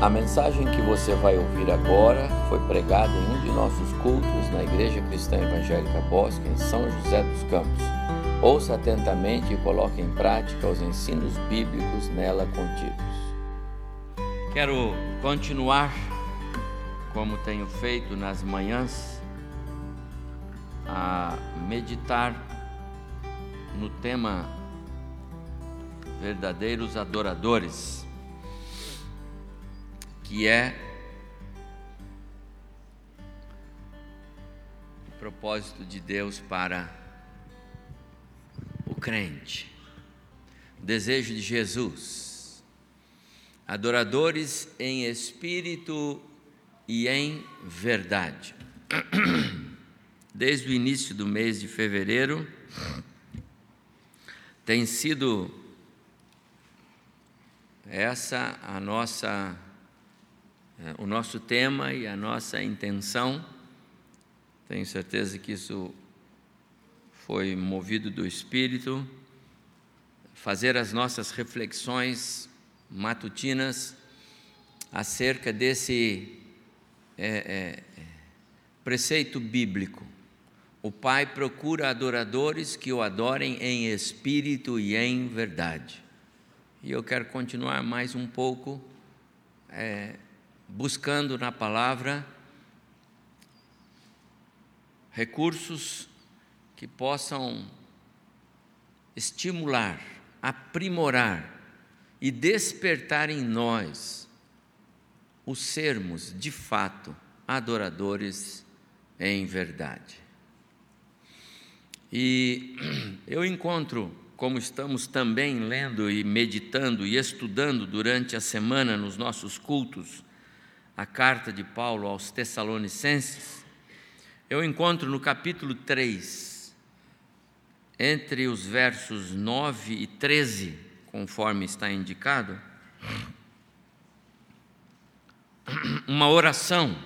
A mensagem que você vai ouvir agora foi pregada em um de nossos cultos na Igreja Cristã Evangélica Bosque, em São José dos Campos. Ouça atentamente e coloque em prática os ensinos bíblicos nela contidos. Quero continuar, como tenho feito nas manhãs, a meditar no tema verdadeiros adoradores que é o propósito de Deus para o crente, o desejo de Jesus, adoradores em espírito e em verdade. Desde o início do mês de fevereiro, tem sido essa a nossa o nosso tema e a nossa intenção. Tenho certeza que isso foi movido do Espírito, fazer as nossas reflexões matutinas acerca desse é, é, preceito bíblico. O Pai procura adoradores que o adorem em espírito e em verdade. E eu quero continuar mais um pouco é, buscando na palavra recursos que possam estimular, aprimorar e despertar em nós o sermos, de fato, adoradores em verdade. E eu encontro, como estamos também lendo e meditando e estudando durante a semana nos nossos cultos, a carta de Paulo aos Tessalonicenses, eu encontro no capítulo 3, entre os versos 9 e 13, conforme está indicado, uma oração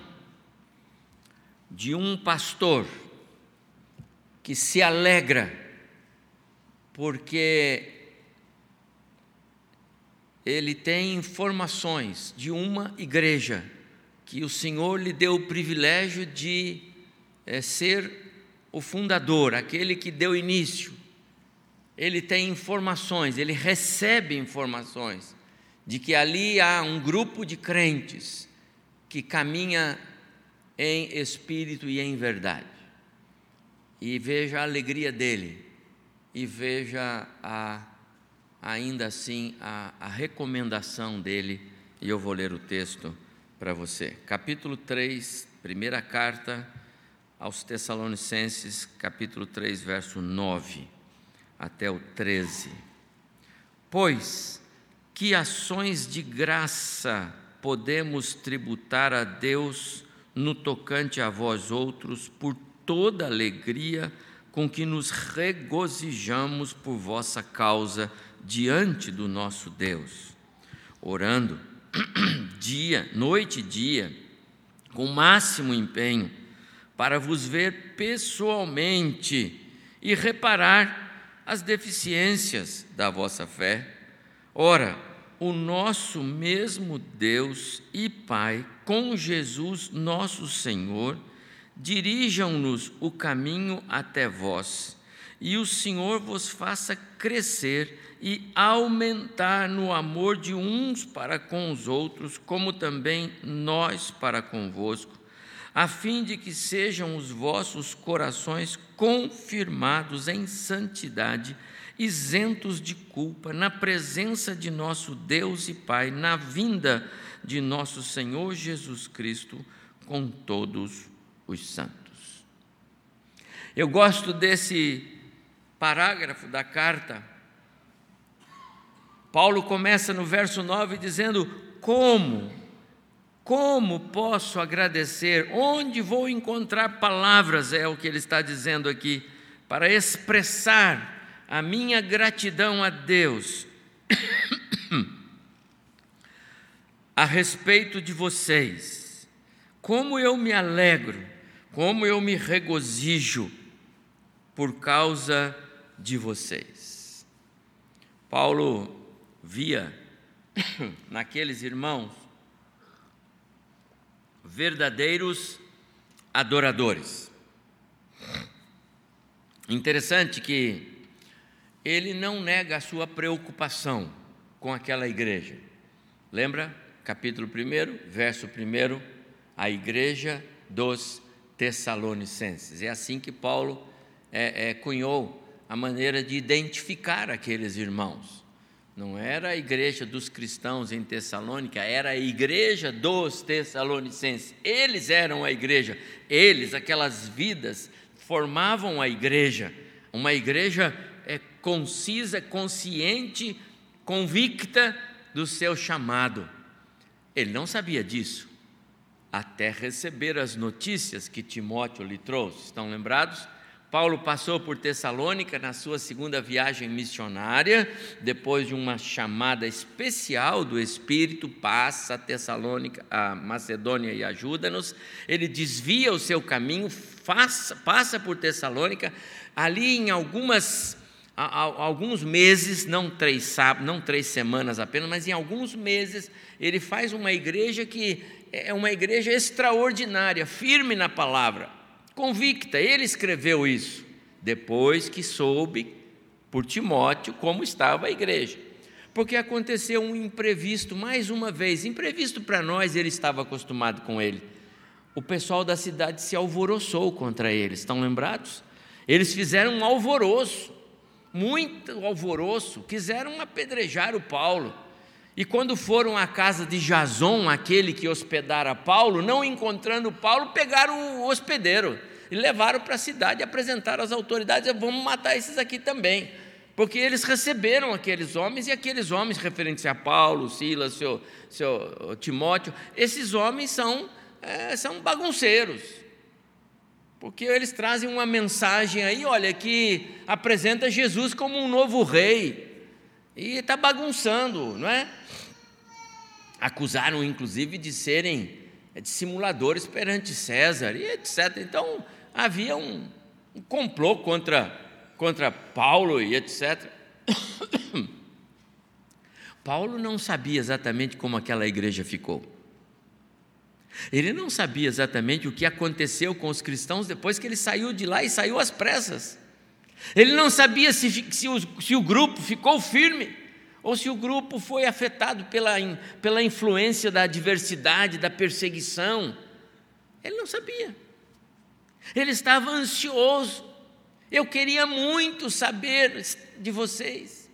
de um pastor que se alegra porque ele tem informações de uma igreja que o Senhor lhe deu o privilégio de é, ser o fundador, aquele que deu início. Ele tem informações, ele recebe informações de que ali há um grupo de crentes que caminha em espírito e em verdade. E veja a alegria dele, e veja a, ainda assim a, a recomendação dele, e eu vou ler o texto para você. Capítulo 3, primeira carta aos Tessalonicenses, capítulo 3, verso 9 até o 13. Pois que ações de graça podemos tributar a Deus no tocante a vós outros por toda alegria com que nos regozijamos por vossa causa diante do nosso Deus, orando dia, noite e dia, com máximo empenho, para vos ver pessoalmente e reparar as deficiências da vossa fé. Ora, o nosso mesmo Deus e Pai, com Jesus nosso Senhor, dirijam-nos o caminho até vós, e o Senhor vos faça crescer e aumentar no amor de uns para com os outros, como também nós para convosco, a fim de que sejam os vossos corações confirmados em santidade, isentos de culpa, na presença de nosso Deus e Pai, na vinda de nosso Senhor Jesus Cristo, com todos os santos. Eu gosto desse parágrafo da carta Paulo começa no verso 9 dizendo: Como? Como posso agradecer? Onde vou encontrar palavras? É o que ele está dizendo aqui, para expressar a minha gratidão a Deus a respeito de vocês. Como eu me alegro, como eu me regozijo por causa de vocês. Paulo via naqueles irmãos verdadeiros adoradores. Interessante que ele não nega a sua preocupação com aquela igreja. Lembra? Capítulo 1, verso 1, a igreja dos Tessalonicenses. É assim que Paulo é, é, cunhou a maneira de identificar aqueles irmãos. Não era a igreja dos cristãos em Tessalônica, era a igreja dos Tessalonicenses. Eles eram a igreja, eles, aquelas vidas, formavam a igreja, uma igreja é, concisa, consciente, convicta do seu chamado. Ele não sabia disso, até receber as notícias que Timóteo lhe trouxe. Estão lembrados? Paulo passou por Tessalônica na sua segunda viagem missionária, depois de uma chamada especial do Espírito, passa a Tessalônica, a Macedônia e ajuda-nos. Ele desvia o seu caminho, passa, passa por Tessalônica, ali em algumas alguns meses, não três, não três semanas apenas, mas em alguns meses, ele faz uma igreja que é uma igreja extraordinária, firme na palavra convicta. Ele escreveu isso depois que soube por Timóteo como estava a igreja. Porque aconteceu um imprevisto, mais uma vez, imprevisto para nós, ele estava acostumado com ele. O pessoal da cidade se alvoroçou contra eles, estão lembrados? Eles fizeram um alvoroço, muito alvoroço, quiseram apedrejar o Paulo. E quando foram à casa de Jason, aquele que hospedara Paulo, não encontrando Paulo, pegaram o hospedeiro e levaram para a cidade e apresentaram às autoridades: vamos matar esses aqui também. Porque eles receberam aqueles homens, e aqueles homens, referentes a Paulo, Silas, seu, seu Timóteo, esses homens são, é, são bagunceiros. Porque eles trazem uma mensagem aí, olha, que apresenta Jesus como um novo rei. E está bagunçando, não é? Acusaram, inclusive, de serem dissimuladores perante César, e etc. Então, havia um, um complô contra, contra Paulo e etc. Paulo não sabia exatamente como aquela igreja ficou. Ele não sabia exatamente o que aconteceu com os cristãos depois que ele saiu de lá e saiu às pressas. Ele não sabia se, se, o, se o grupo ficou firme ou se o grupo foi afetado pela, pela influência da adversidade, da perseguição. Ele não sabia. Ele estava ansioso. Eu queria muito saber de vocês.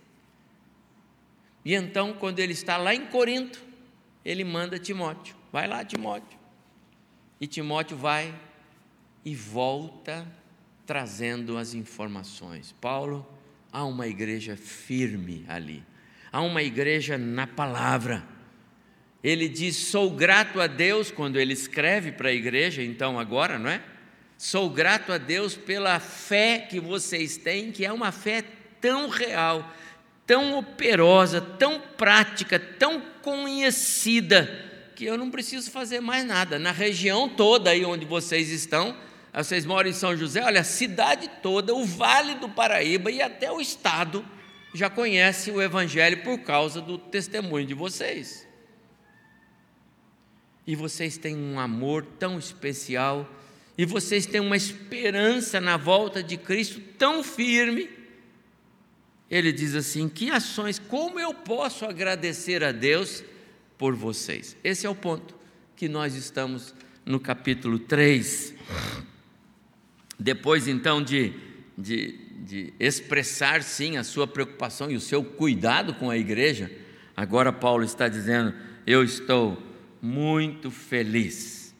E então, quando ele está lá em Corinto, ele manda Timóteo: vai lá, Timóteo. E Timóteo vai e volta trazendo as informações. Paulo, há uma igreja firme ali, há uma igreja na palavra. Ele diz: sou grato a Deus quando ele escreve para a igreja, então agora, não é? Sou grato a Deus pela fé que vocês têm, que é uma fé tão real, tão operosa, tão prática, tão conhecida, que eu não preciso fazer mais nada. Na região toda aí onde vocês estão, vocês moram em São José, olha, a cidade toda, o Vale do Paraíba e até o Estado já conhece o Evangelho por causa do testemunho de vocês. E vocês têm um amor tão especial, e vocês têm uma esperança na volta de Cristo tão firme. Ele diz assim: que ações, como eu posso agradecer a Deus por vocês? Esse é o ponto que nós estamos no capítulo 3. Depois então de, de, de expressar sim a sua preocupação e o seu cuidado com a igreja, agora Paulo está dizendo: Eu estou muito feliz.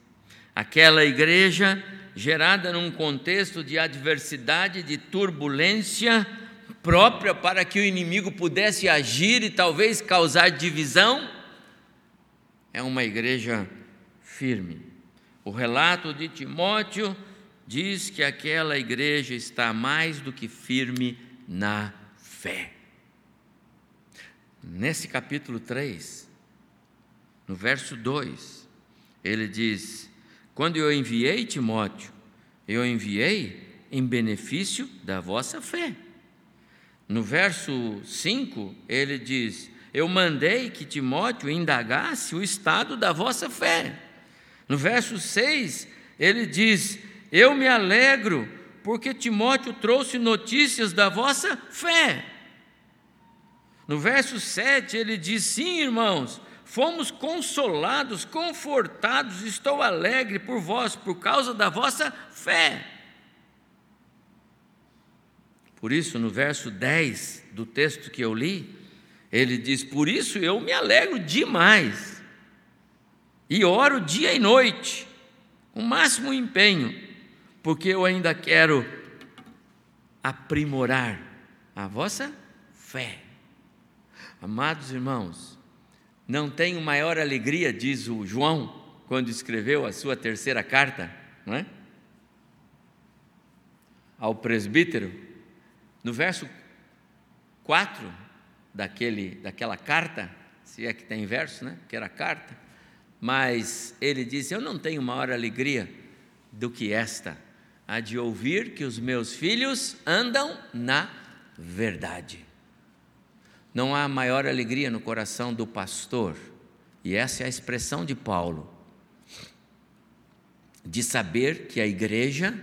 Aquela igreja gerada num contexto de adversidade, de turbulência própria para que o inimigo pudesse agir e talvez causar divisão, é uma igreja firme. O relato de Timóteo diz que aquela igreja está mais do que firme na fé. Nesse capítulo 3, no verso 2, ele diz: Quando eu enviei Timóteo, eu enviei em benefício da vossa fé. No verso 5, ele diz: Eu mandei que Timóteo indagasse o estado da vossa fé No verso 6, ele diz: Eu me alegro, porque Timóteo trouxe notícias da vossa fé. No verso 7, ele diz: Sim, irmãos, fomos consolados, confortados, estou alegre por vós, por causa da vossa fé. Por isso, no verso 10 do texto que eu li, ele diz: Por isso eu me alegro demais, e oro dia e noite, com máximo empenho, porque eu ainda quero aprimorar a vossa fé. Amados irmãos, não tenho maior alegria, diz o João, quando escreveu a sua terceira carta, não é? Ao presbítero, no verso 4 daquele, daquela carta, se é que tem verso, né? Que era carta, mas ele disse: Eu não tenho maior alegria do que esta, a de ouvir que os meus filhos andam na verdade. Não há maior alegria no coração do pastor, e essa é a expressão de Paulo, de saber que a igreja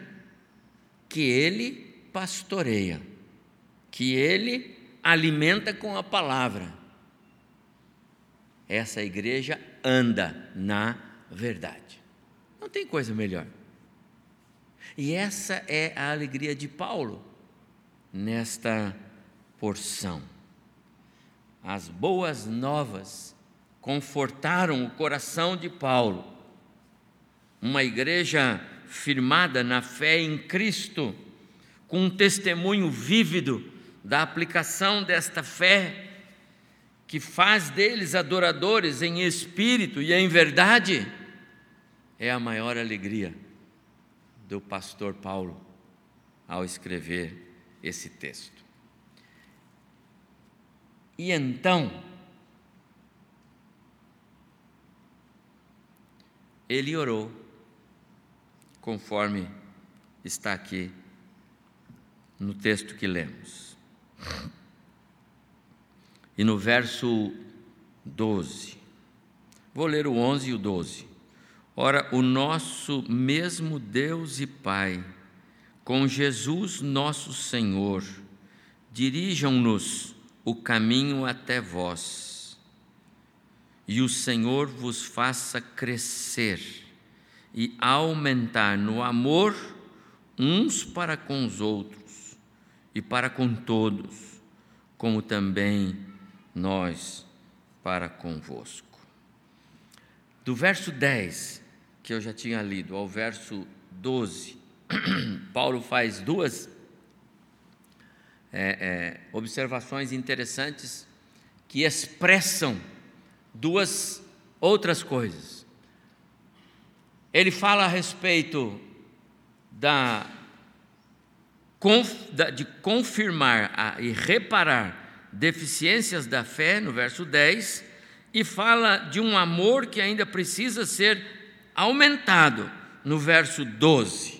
que ele pastoreia, que ele alimenta com a palavra, essa igreja anda na verdade. Não tem coisa melhor. E essa é a alegria de Paulo nesta porção. As boas novas confortaram o coração de Paulo. Uma igreja firmada na fé em Cristo, com um testemunho vívido da aplicação desta fé, que faz deles adoradores em espírito e em verdade, é a maior alegria do pastor Paulo ao escrever esse texto. E então, ele orou, conforme está aqui no texto que lemos. E no verso 12, vou ler o 11 e o 12. Ora, o nosso mesmo Deus e Pai, com Jesus nosso Senhor, dirijam-nos o caminho até vós, e o Senhor vos faça crescer e aumentar no amor uns para com os outros e para com todos, como também nós para convosco. Do verso 10, que eu já tinha lido, ao verso 12, Paulo faz duas é, é, observações interessantes que expressam duas outras coisas. Ele fala a respeito da, de confirmar e reparar deficiências da fé, no verso 10, e fala de um amor que ainda precisa ser aumentado, no verso 12.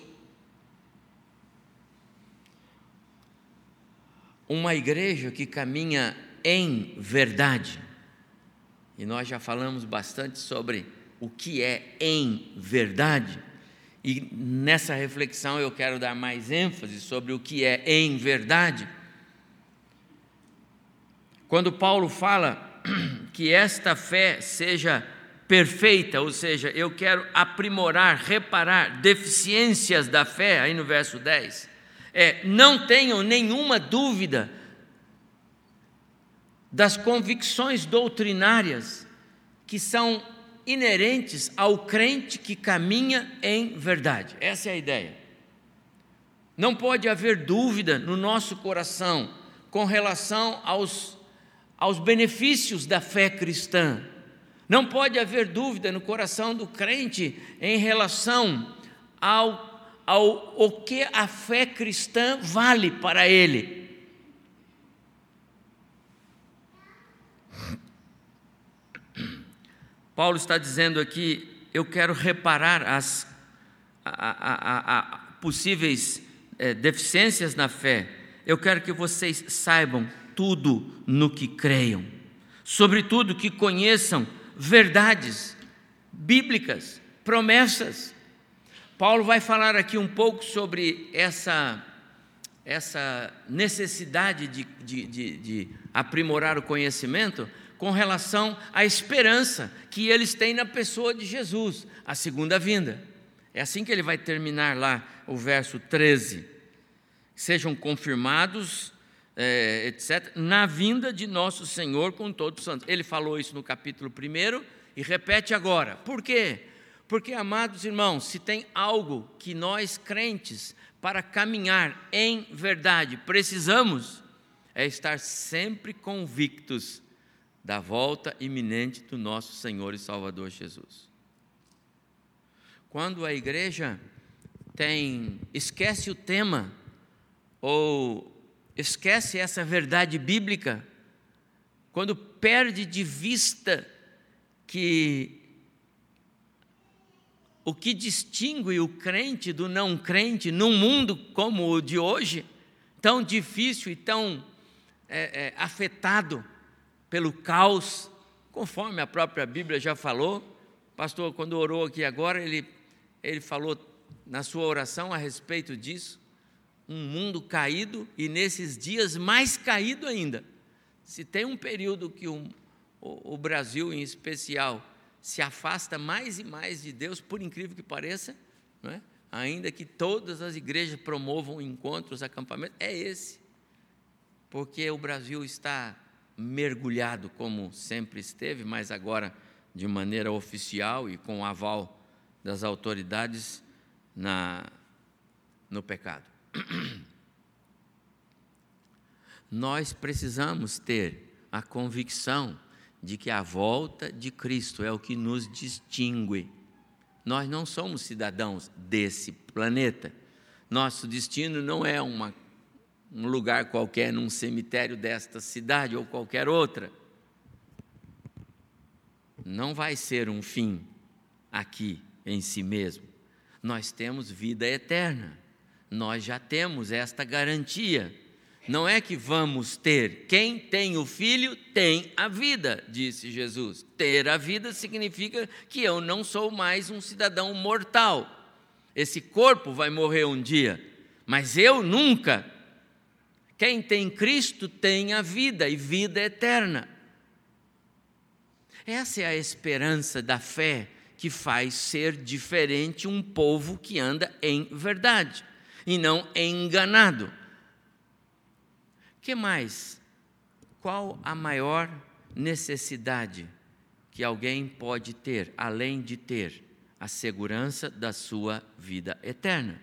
uma igreja que caminha em verdade. E nós já falamos bastante sobre o que é em verdade. E nessa reflexão eu quero dar mais ênfase sobre o que é em verdade. Quando Paulo fala que esta fé seja perfeita, ou seja, eu quero aprimorar, reparar deficiências da fé, aí no verso 10 é, não tenham nenhuma dúvida das convicções doutrinárias que são inerentes ao crente que caminha em verdade. Essa é a ideia. Não pode haver dúvida no nosso coração com relação aos, aos benefícios da fé cristã. Não pode haver dúvida no coração do crente em relação ao ao o que a fé cristã vale para ele. Paulo está dizendo aqui: eu quero reparar as a, a, a, possíveis é, deficiências na fé. Eu quero que vocês saibam tudo no que creiam, sobretudo que conheçam verdades bíblicas promessas. Paulo vai falar aqui um pouco sobre essa, essa necessidade de, de, de, de aprimorar o conhecimento com relação à esperança que eles têm na pessoa de Jesus, a segunda vinda. É assim que ele vai terminar lá o verso 13. Sejam confirmados, é, etc., na vinda de nosso Senhor com todos os santos. Ele falou isso no capítulo 1 e repete agora. Por quê? Porque, amados irmãos, se tem algo que nós crentes, para caminhar em verdade, precisamos, é estar sempre convictos da volta iminente do nosso Senhor e Salvador Jesus. Quando a igreja tem esquece o tema ou esquece essa verdade bíblica, quando perde de vista que o que distingue o crente do não crente num mundo como o de hoje, tão difícil e tão é, é, afetado pelo caos, conforme a própria Bíblia já falou. Pastor, quando orou aqui agora, ele, ele falou na sua oração a respeito disso. Um mundo caído e nesses dias mais caído ainda. Se tem um período que o, o, o Brasil, em especial, se afasta mais e mais de Deus, por incrível que pareça, não é? ainda que todas as igrejas promovam encontros, acampamentos, é esse. Porque o Brasil está mergulhado, como sempre esteve, mas agora de maneira oficial e com o aval das autoridades na, no pecado. Nós precisamos ter a convicção de que a volta de Cristo é o que nos distingue. Nós não somos cidadãos desse planeta. Nosso destino não é uma, um lugar qualquer num cemitério desta cidade ou qualquer outra. Não vai ser um fim aqui em si mesmo. Nós temos vida eterna. Nós já temos esta garantia não é que vamos ter. Quem tem o filho tem a vida, disse Jesus. Ter a vida significa que eu não sou mais um cidadão mortal. Esse corpo vai morrer um dia, mas eu nunca. Quem tem Cristo tem a vida e vida eterna. Essa é a esperança da fé que faz ser diferente um povo que anda em verdade e não enganado que mais? Qual a maior necessidade que alguém pode ter, além de ter a segurança da sua vida eterna?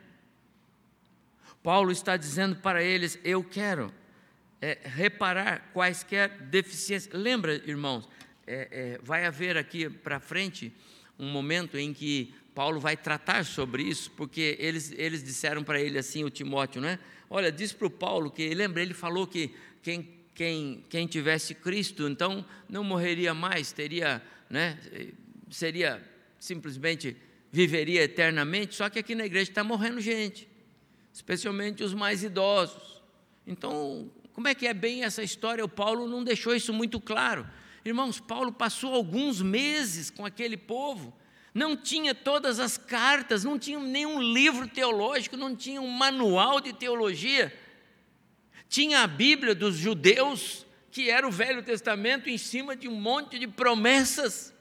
Paulo está dizendo para eles: Eu quero é, reparar quaisquer deficiências. Lembra, irmãos, é, é, vai haver aqui para frente um momento em que Paulo vai tratar sobre isso, porque eles, eles disseram para ele assim, o Timóteo, não é? Olha, diz para o Paulo que, lembra, ele falou que quem, quem, quem tivesse Cristo, então não morreria mais, teria, né, seria simplesmente viveria eternamente, só que aqui na igreja está morrendo gente, especialmente os mais idosos. Então, como é que é bem essa história? O Paulo não deixou isso muito claro. Irmãos, Paulo passou alguns meses com aquele povo, não tinha todas as cartas, não tinha nenhum livro teológico, não tinha um manual de teologia. Tinha a Bíblia dos judeus, que era o Velho Testamento, em cima de um monte de promessas.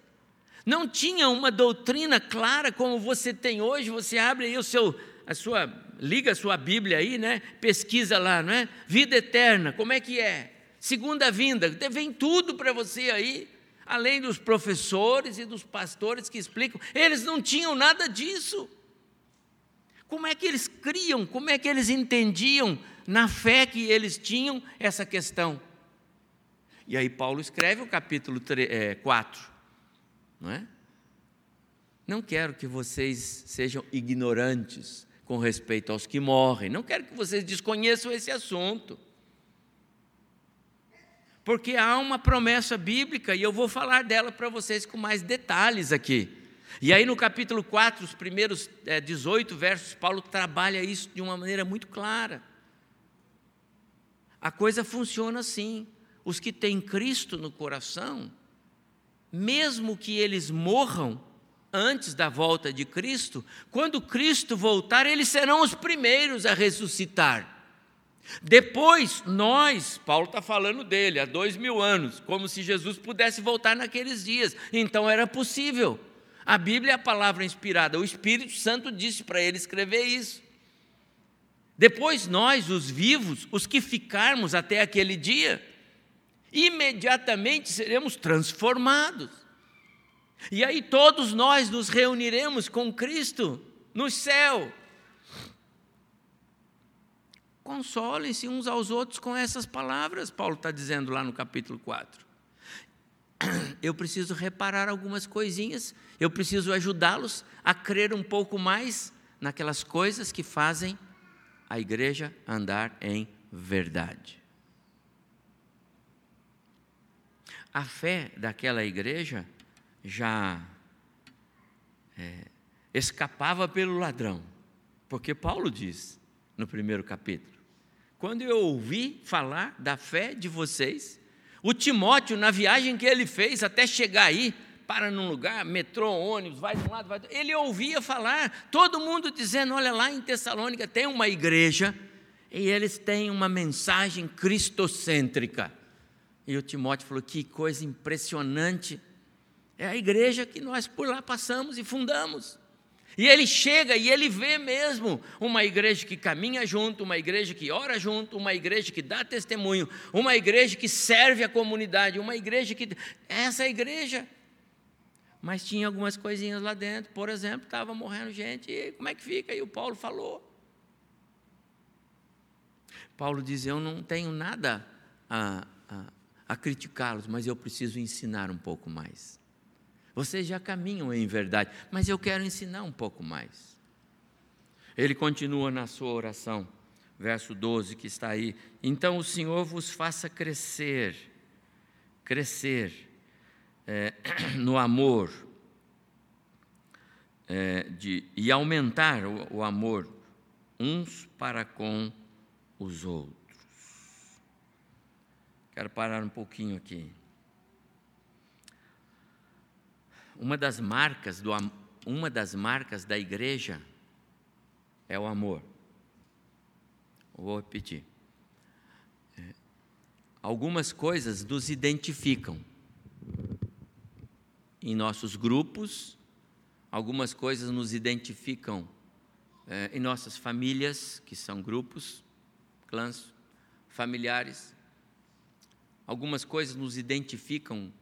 Não tinha uma doutrina clara como você tem hoje. Você abre aí o seu, a sua, liga a sua Bíblia aí, né? Pesquisa lá, não é? Vida eterna, como é que é? Segunda vinda, vem tudo para você aí além dos professores e dos pastores que explicam, eles não tinham nada disso. Como é que eles criam, como é que eles entendiam na fé que eles tinham essa questão? E aí Paulo escreve o capítulo 3, é, 4, não é? Não quero que vocês sejam ignorantes com respeito aos que morrem, não quero que vocês desconheçam esse assunto porque há uma promessa bíblica e eu vou falar dela para vocês com mais detalhes aqui. E aí no capítulo 4, os primeiros é, 18 versos, Paulo trabalha isso de uma maneira muito clara. A coisa funciona assim: os que têm Cristo no coração, mesmo que eles morram antes da volta de Cristo, quando Cristo voltar, eles serão os primeiros a ressuscitar. Depois, nós, Paulo está falando dele há dois mil anos, como se Jesus pudesse voltar naqueles dias. Então era possível. A Bíblia é a palavra inspirada. O Espírito Santo disse para ele escrever isso. Depois, nós, os vivos, os que ficarmos até aquele dia, imediatamente seremos transformados. E aí todos nós nos reuniremos com Cristo no céu. Consolem-se uns aos outros com essas palavras, Paulo está dizendo lá no capítulo 4. Eu preciso reparar algumas coisinhas, eu preciso ajudá-los a crer um pouco mais naquelas coisas que fazem a igreja andar em verdade. A fé daquela igreja já é, escapava pelo ladrão, porque Paulo diz no primeiro capítulo: quando eu ouvi falar da fé de vocês, o Timóteo, na viagem que ele fez até chegar aí, para num lugar, metrô, ônibus, vai de um lado, vai do outro. Ele ouvia falar, todo mundo dizendo: olha lá em Tessalônica tem uma igreja e eles têm uma mensagem cristocêntrica. E o Timóteo falou: que coisa impressionante. É a igreja que nós por lá passamos e fundamos. E ele chega e ele vê mesmo uma igreja que caminha junto, uma igreja que ora junto, uma igreja que dá testemunho, uma igreja que serve a comunidade, uma igreja que. Essa é igreja. Mas tinha algumas coisinhas lá dentro, por exemplo, estava morrendo gente, e como é que fica? E o Paulo falou. Paulo diz: Eu não tenho nada a, a, a criticá-los, mas eu preciso ensinar um pouco mais. Vocês já caminham em verdade, mas eu quero ensinar um pouco mais. Ele continua na sua oração, verso 12 que está aí. Então o Senhor vos faça crescer, crescer é, no amor é, de, e aumentar o, o amor uns para com os outros. Quero parar um pouquinho aqui. Uma das marcas do uma das marcas da igreja é o amor. Vou repetir. É, algumas coisas nos identificam em nossos grupos, algumas coisas nos identificam é, em nossas famílias, que são grupos, clãs, familiares. Algumas coisas nos identificam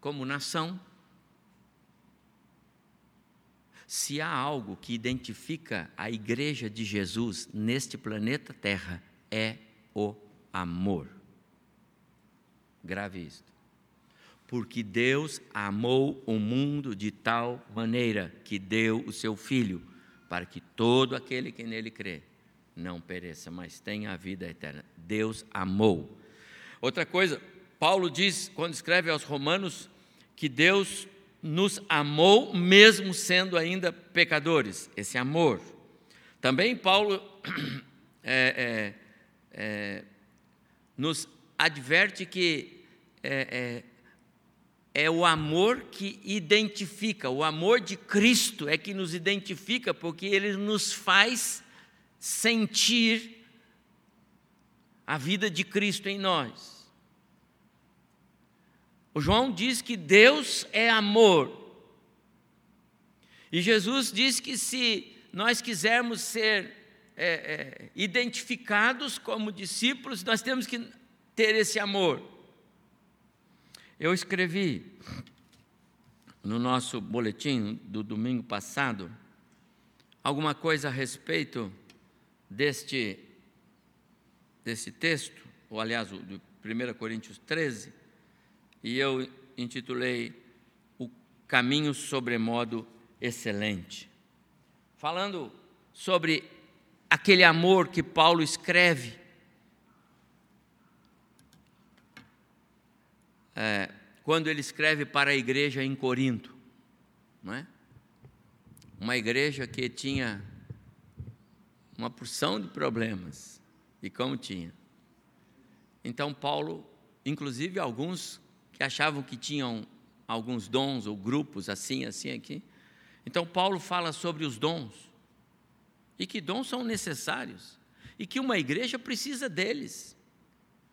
como nação, Se há algo que identifica a igreja de Jesus neste planeta Terra, é o amor. Grave isto. Porque Deus amou o mundo de tal maneira que deu o seu Filho, para que todo aquele que nele crê não pereça, mas tenha a vida eterna. Deus amou. Outra coisa, Paulo diz, quando escreve aos Romanos, que Deus nos amou mesmo sendo ainda pecadores, esse amor. Também Paulo é, é, é, nos adverte que é, é, é o amor que identifica, o amor de Cristo é que nos identifica, porque ele nos faz sentir a vida de Cristo em nós. O João diz que Deus é amor. E Jesus diz que se nós quisermos ser é, é, identificados como discípulos, nós temos que ter esse amor. Eu escrevi no nosso boletim do domingo passado alguma coisa a respeito deste, desse texto, ou aliás, do 1 Coríntios 13, e eu intitulei O Caminho Sobremodo Excelente. Falando sobre aquele amor que Paulo escreve. É, quando ele escreve para a igreja em Corinto, não é? Uma igreja que tinha uma porção de problemas, e como tinha. Então, Paulo, inclusive alguns que achavam que tinham alguns dons ou grupos assim, assim aqui, Então, Paulo fala sobre os dons e que dons são necessários e que uma igreja precisa deles.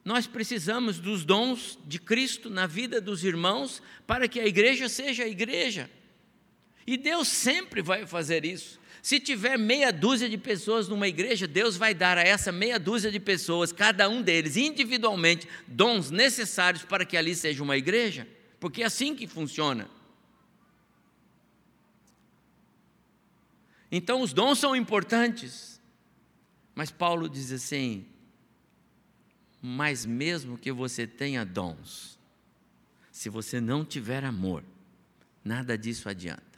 Nós precisamos dos dons de Cristo na vida dos irmãos para que a igreja seja a igreja. E Deus sempre vai fazer isso. Se tiver meia dúzia de pessoas numa igreja, Deus vai dar a essa meia dúzia de pessoas, cada um deles individualmente, dons necessários para que ali seja uma igreja, porque é assim que funciona. Então, os dons são importantes, mas Paulo diz assim: mas mesmo que você tenha dons, se você não tiver amor, nada disso adianta.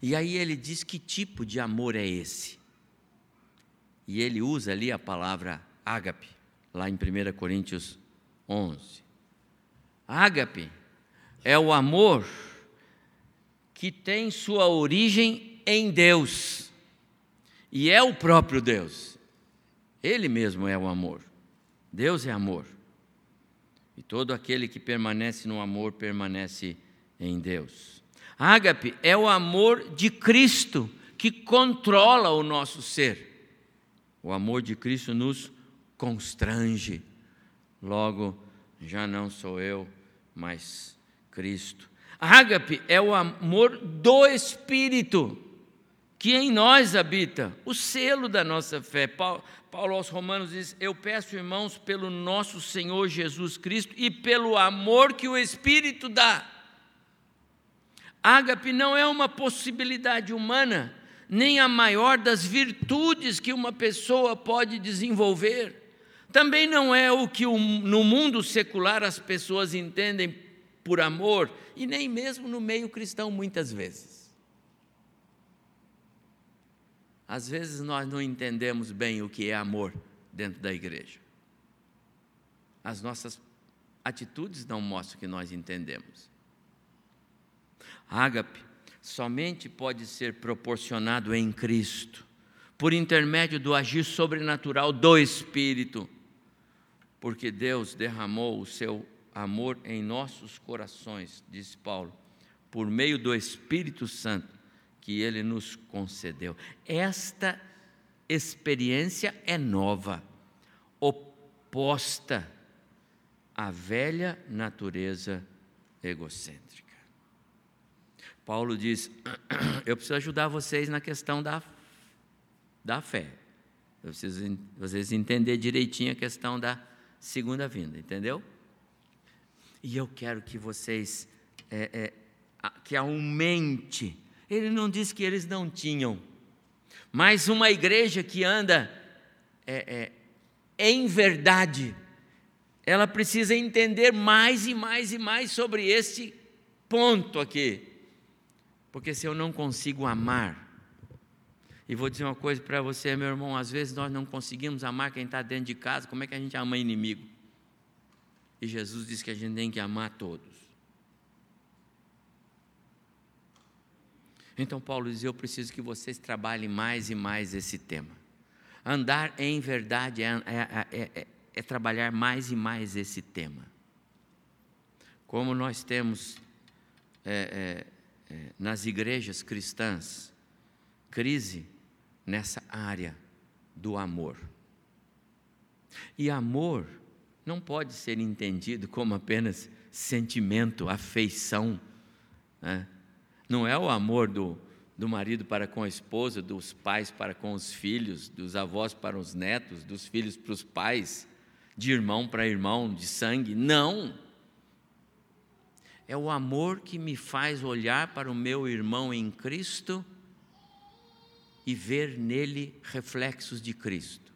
E aí ele diz que tipo de amor é esse. E ele usa ali a palavra ágape, lá em 1 Coríntios 11. Ágape é o amor que tem sua origem em Deus. E é o próprio Deus. Ele mesmo é o amor. Deus é amor. E todo aquele que permanece no amor permanece em Deus. Ágape é o amor de Cristo que controla o nosso ser. O amor de Cristo nos constrange. Logo, já não sou eu, mas Cristo. Ágape é o amor do Espírito que em nós habita, o selo da nossa fé. Paulo, Paulo aos Romanos diz: Eu peço, irmãos, pelo nosso Senhor Jesus Cristo e pelo amor que o Espírito dá Ágape não é uma possibilidade humana, nem a maior das virtudes que uma pessoa pode desenvolver. Também não é o que no mundo secular as pessoas entendem por amor, e nem mesmo no meio cristão, muitas vezes. Às vezes nós não entendemos bem o que é amor dentro da igreja. As nossas atitudes não mostram que nós entendemos. Ágape somente pode ser proporcionado em Cristo, por intermédio do agir sobrenatural do Espírito, porque Deus derramou o seu amor em nossos corações, diz Paulo, por meio do Espírito Santo que ele nos concedeu. Esta experiência é nova, oposta à velha natureza egocêntrica. Paulo diz: Eu preciso ajudar vocês na questão da, da fé. Eu preciso vocês entender direitinho a questão da segunda vinda, entendeu? E eu quero que vocês é, é, que aumente. Ele não diz que eles não tinham, mas uma igreja que anda é, é em verdade, ela precisa entender mais e mais e mais sobre esse ponto aqui. Porque se eu não consigo amar, e vou dizer uma coisa para você, meu irmão, às vezes nós não conseguimos amar quem está dentro de casa, como é que a gente ama inimigo? E Jesus diz que a gente tem que amar todos. Então Paulo diz: Eu preciso que vocês trabalhem mais e mais esse tema. Andar em verdade é, é, é, é trabalhar mais e mais esse tema. Como nós temos é, nas igrejas cristãs crise nessa área do amor. E amor não pode ser entendido como apenas sentimento, afeição. Né? Não é o amor do, do marido para com a esposa, dos pais para com os filhos, dos avós para os netos, dos filhos para os pais, de irmão para irmão, de sangue. Não é o amor que me faz olhar para o meu irmão em Cristo e ver nele reflexos de Cristo.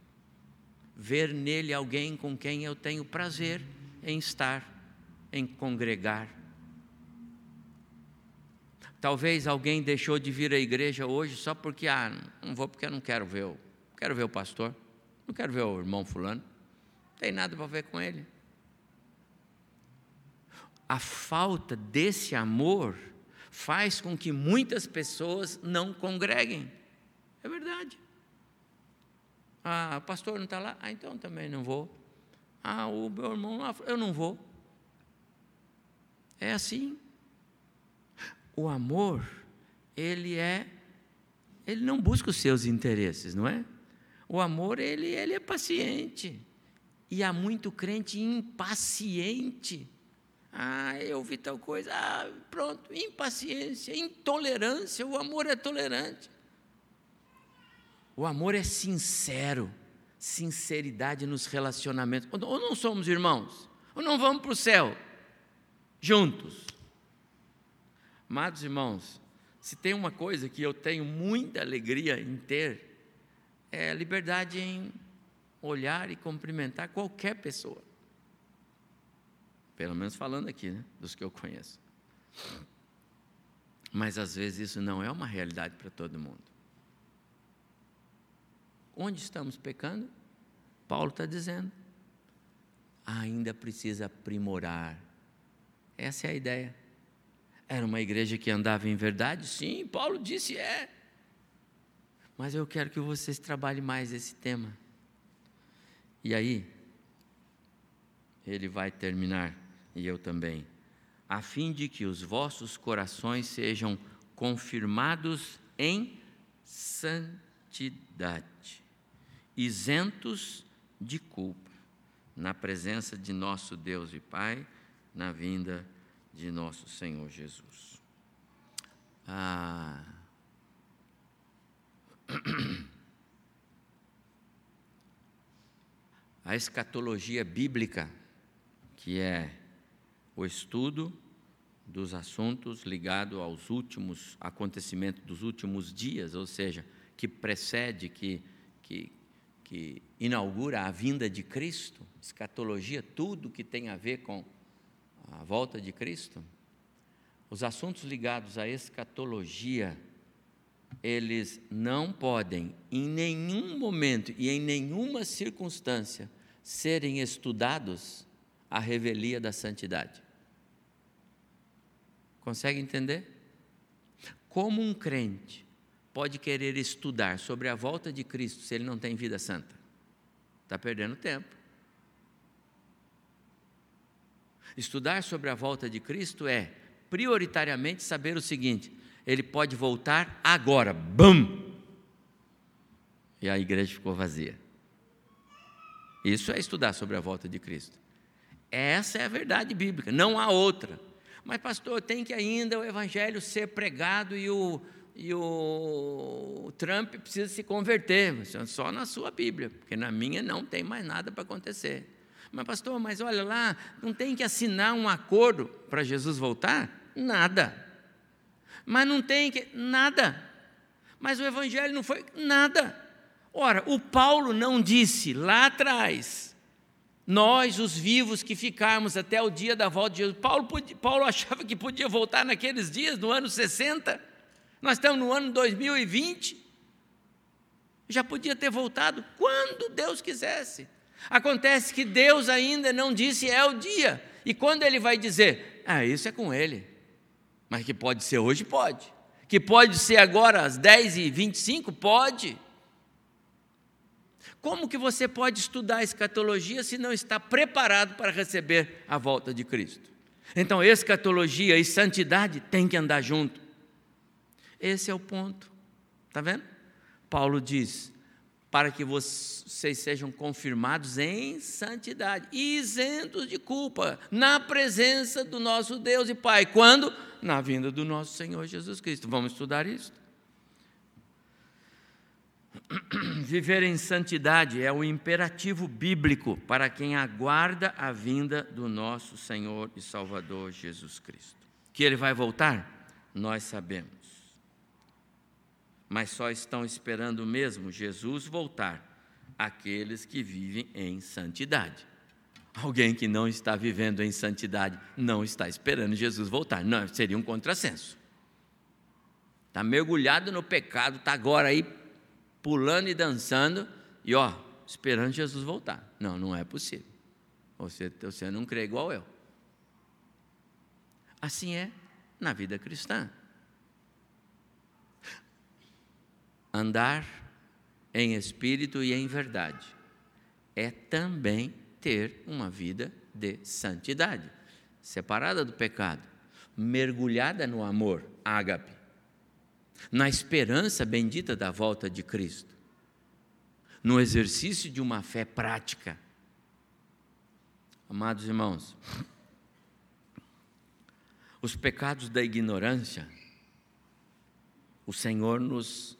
Ver nele alguém com quem eu tenho prazer em estar, em congregar. Talvez alguém deixou de vir à igreja hoje só porque, ah, não vou porque eu não quero ver o, quero ver o pastor, não quero ver o irmão fulano, não tem nada para ver com ele a falta desse amor faz com que muitas pessoas não congreguem. É verdade. Ah, o pastor não está lá? Ah, então também não vou. Ah, o meu irmão, eu não vou. É assim. o amor, ele é ele não busca os seus interesses, não é? O amor, ele, ele é paciente. E há muito crente impaciente. Ah, eu vi tal coisa, ah, pronto, impaciência, intolerância. O amor é tolerante. O amor é sincero, sinceridade nos relacionamentos. Ou não somos irmãos? Ou não vamos para o céu juntos? Amados irmãos, se tem uma coisa que eu tenho muita alegria em ter, é a liberdade em olhar e cumprimentar qualquer pessoa. Pelo menos falando aqui, né, dos que eu conheço. Mas às vezes isso não é uma realidade para todo mundo. Onde estamos pecando? Paulo está dizendo. Ainda precisa aprimorar. Essa é a ideia. Era uma igreja que andava em verdade? Sim, Paulo disse é. Mas eu quero que vocês trabalhem mais esse tema. E aí, ele vai terminar, e eu também, a fim de que os vossos corações sejam confirmados em santidade, isentos de culpa, na presença de nosso Deus e Pai, na vinda de nosso Senhor Jesus. Ah. A escatologia bíblica, que é o estudo dos assuntos ligados aos últimos acontecimentos dos últimos dias, ou seja, que precede, que, que, que inaugura a vinda de Cristo, escatologia, tudo que tem a ver com a volta de Cristo, os assuntos ligados à escatologia, eles não podem, em nenhum momento e em nenhuma circunstância, serem estudados à revelia da santidade. Consegue entender? Como um crente pode querer estudar sobre a volta de Cristo se ele não tem vida santa? Está perdendo tempo. Estudar sobre a volta de Cristo é, prioritariamente, saber o seguinte: ele pode voltar agora, bum! E a igreja ficou vazia. Isso é estudar sobre a volta de Cristo. Essa é a verdade bíblica, não há outra. Mas, pastor, tem que ainda o evangelho ser pregado e o, e o Trump precisa se converter. Só na sua Bíblia, porque na minha não tem mais nada para acontecer. Mas, pastor, mas olha lá, não tem que assinar um acordo para Jesus voltar? Nada. Mas não tem que. Nada. Mas o Evangelho não foi nada. Ora, o Paulo não disse lá atrás, nós, os vivos que ficarmos até o dia da volta de Jesus. Paulo, Paulo achava que podia voltar naqueles dias, no ano 60. Nós estamos no ano 2020. Já podia ter voltado quando Deus quisesse. Acontece que Deus ainda não disse é o dia. E quando ele vai dizer, ah, isso é com ele. Mas que pode ser hoje, pode. Que pode ser agora às 10h25, pode. Como que você pode estudar escatologia se não está preparado para receber a volta de Cristo? Então, escatologia e santidade têm que andar junto. Esse é o ponto. Está vendo? Paulo diz: para que vocês sejam confirmados em santidade, isentos de culpa, na presença do nosso Deus e Pai. Quando? Na vinda do nosso Senhor Jesus Cristo. Vamos estudar isso? Viver em santidade é o imperativo bíblico para quem aguarda a vinda do nosso Senhor e Salvador Jesus Cristo. Que ele vai voltar? Nós sabemos mas só estão esperando mesmo Jesus voltar aqueles que vivem em santidade. Alguém que não está vivendo em santidade não está esperando Jesus voltar. Não, seria um contrassenso. Está mergulhado no pecado, está agora aí pulando e dançando e ó, esperando Jesus voltar. Não, não é possível. Você, você não crê igual eu. Assim é na vida cristã. Andar em espírito e em verdade é também ter uma vida de santidade, separada do pecado. mergulhada no amor, ágape, na esperança bendita da volta de Cristo, no exercício de uma fé prática. Amados irmãos, os pecados da ignorância, o Senhor nos,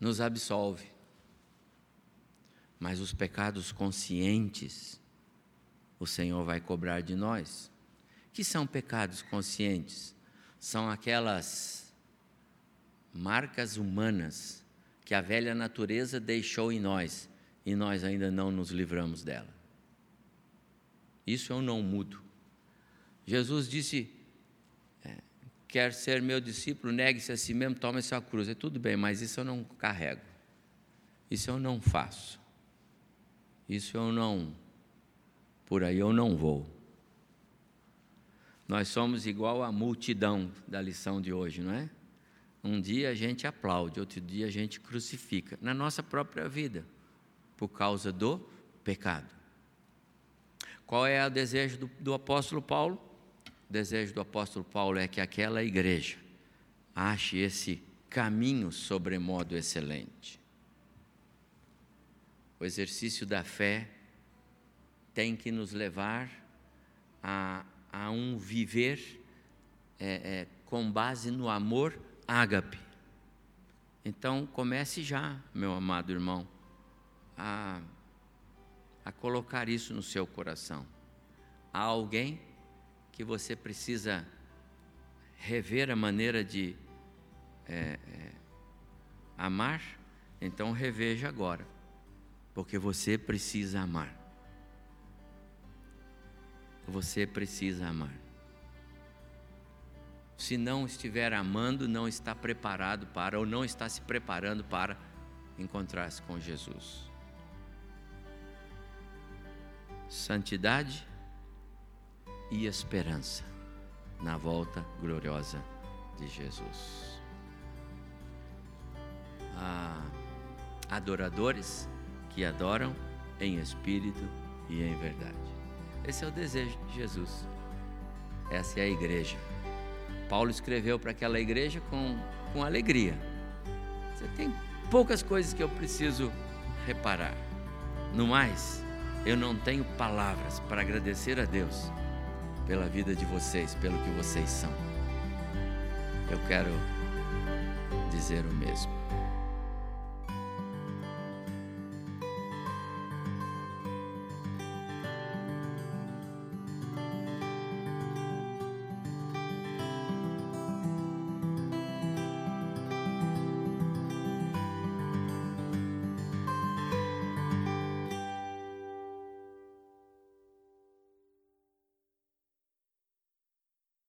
nos absolve. Mas os pecados conscientes, o Senhor vai cobrar de nós. Que são pecados conscientes? São aquelas marcas humanas que a velha natureza deixou em nós e nós ainda não nos livramos dela. Isso eu não mudo. Jesus disse: é, quer ser meu discípulo, negue-se a si mesmo, tome sua cruz. É tudo bem, mas isso eu não carrego. Isso eu não faço. Isso eu não, por aí eu não vou. Nós somos igual à multidão da lição de hoje, não é? Um dia a gente aplaude, outro dia a gente crucifica, na nossa própria vida, por causa do pecado. Qual é o desejo do, do apóstolo Paulo? O desejo do apóstolo Paulo é que aquela igreja ache esse caminho sobremodo excelente. O exercício da fé tem que nos levar a, a um viver é, é, com base no amor ágape. Então, comece já, meu amado irmão, a, a colocar isso no seu coração. Há alguém que você precisa rever a maneira de é, é, amar, então reveja agora, porque você precisa amar. Você precisa amar. Se não estiver amando, não está preparado para, ou não está se preparando para encontrar-se com Jesus. Santidade e esperança na volta gloriosa de Jesus. Há adoradores que adoram em espírito e em verdade. Esse é o desejo de Jesus. Essa é a igreja. Paulo escreveu para aquela igreja com, com alegria. Você tem poucas coisas que eu preciso reparar. No mais, eu não tenho palavras para agradecer a Deus pela vida de vocês, pelo que vocês são. Eu quero dizer o mesmo.